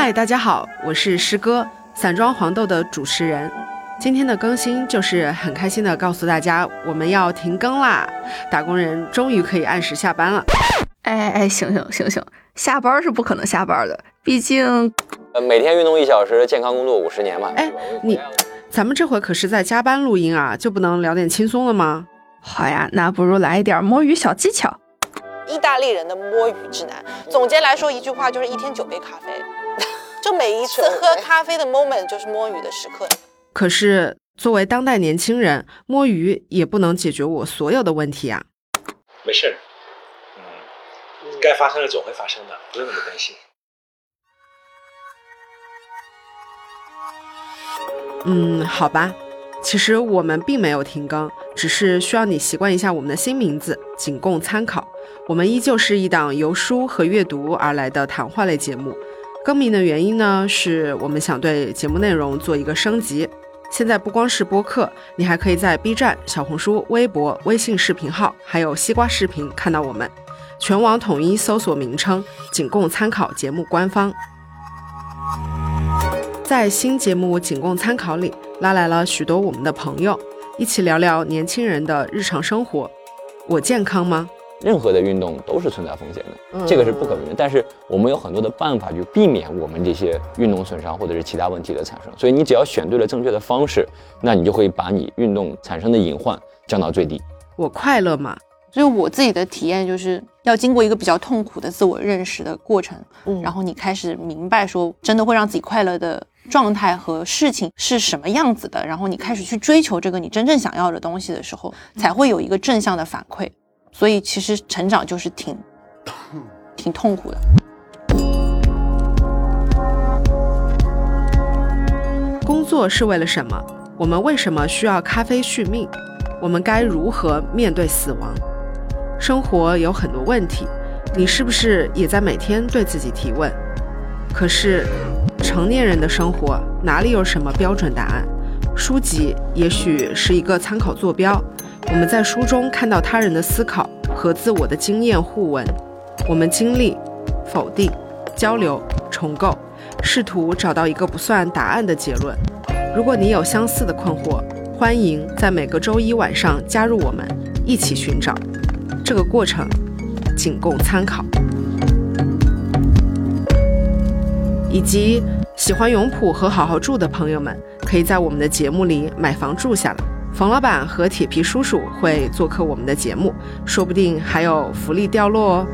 嗨，大家好，我是师哥，散装黄豆的主持人。今天的更新就是很开心的告诉大家，我们要停更啦，打工人终于可以按时下班了。哎哎，醒醒醒醒，下班是不可能下班的，毕竟，呃，每天运动一小时，健康工作五十年嘛。哎，你，咱们这回可是在加班录音啊，就不能聊点轻松的吗？好呀，那不如来一点摸鱼小技巧。意大利人的摸鱼指南，总结来说一句话就是一天九杯咖啡，就每一次喝咖啡的 moment 就是摸鱼的时刻。可是作为当代年轻人，摸鱼也不能解决我所有的问题啊。没事，嗯，该发生的总会发生的，不用那么担心。嗯，好吧。其实我们并没有停更，只是需要你习惯一下我们的新名字，仅供参考。我们依旧是一档由书和阅读而来的谈话类节目。更名的原因呢，是我们想对节目内容做一个升级。现在不光是播客，你还可以在 B 站、小红书、微博、微信视频号，还有西瓜视频看到我们。全网统一搜索名称，仅供参考。节目官方在新节目仅供参考里。拉来了许多我们的朋友，一起聊聊年轻人的日常生活。我健康吗？任何的运动都是存在风险的，这个是不可避免。但是我们有很多的办法去避免我们这些运动损伤或者是其他问题的产生。所以你只要选对了正确的方式，那你就会把你运动产生的隐患降到最低。我快乐吗？所以我自己的体验就是要经过一个比较痛苦的自我认识的过程，嗯，然后你开始明白说，真的会让自己快乐的。状态和事情是什么样子的，然后你开始去追求这个你真正想要的东西的时候，才会有一个正向的反馈。所以其实成长就是挺 挺痛苦的。工作是为了什么？我们为什么需要咖啡续命？我们该如何面对死亡？生活有很多问题，你是不是也在每天对自己提问？可是。成年人的生活哪里有什么标准答案？书籍也许是一个参考坐标。我们在书中看到他人的思考和自我的经验互文，我们经历、否定、交流、重构，试图找到一个不算答案的结论。如果你有相似的困惑，欢迎在每个周一晚上加入我们，一起寻找。这个过程仅供参考。以及喜欢永璞和好好住的朋友们，可以在我们的节目里买房住下了。冯老板和铁皮叔叔会做客我们的节目，说不定还有福利掉落哦。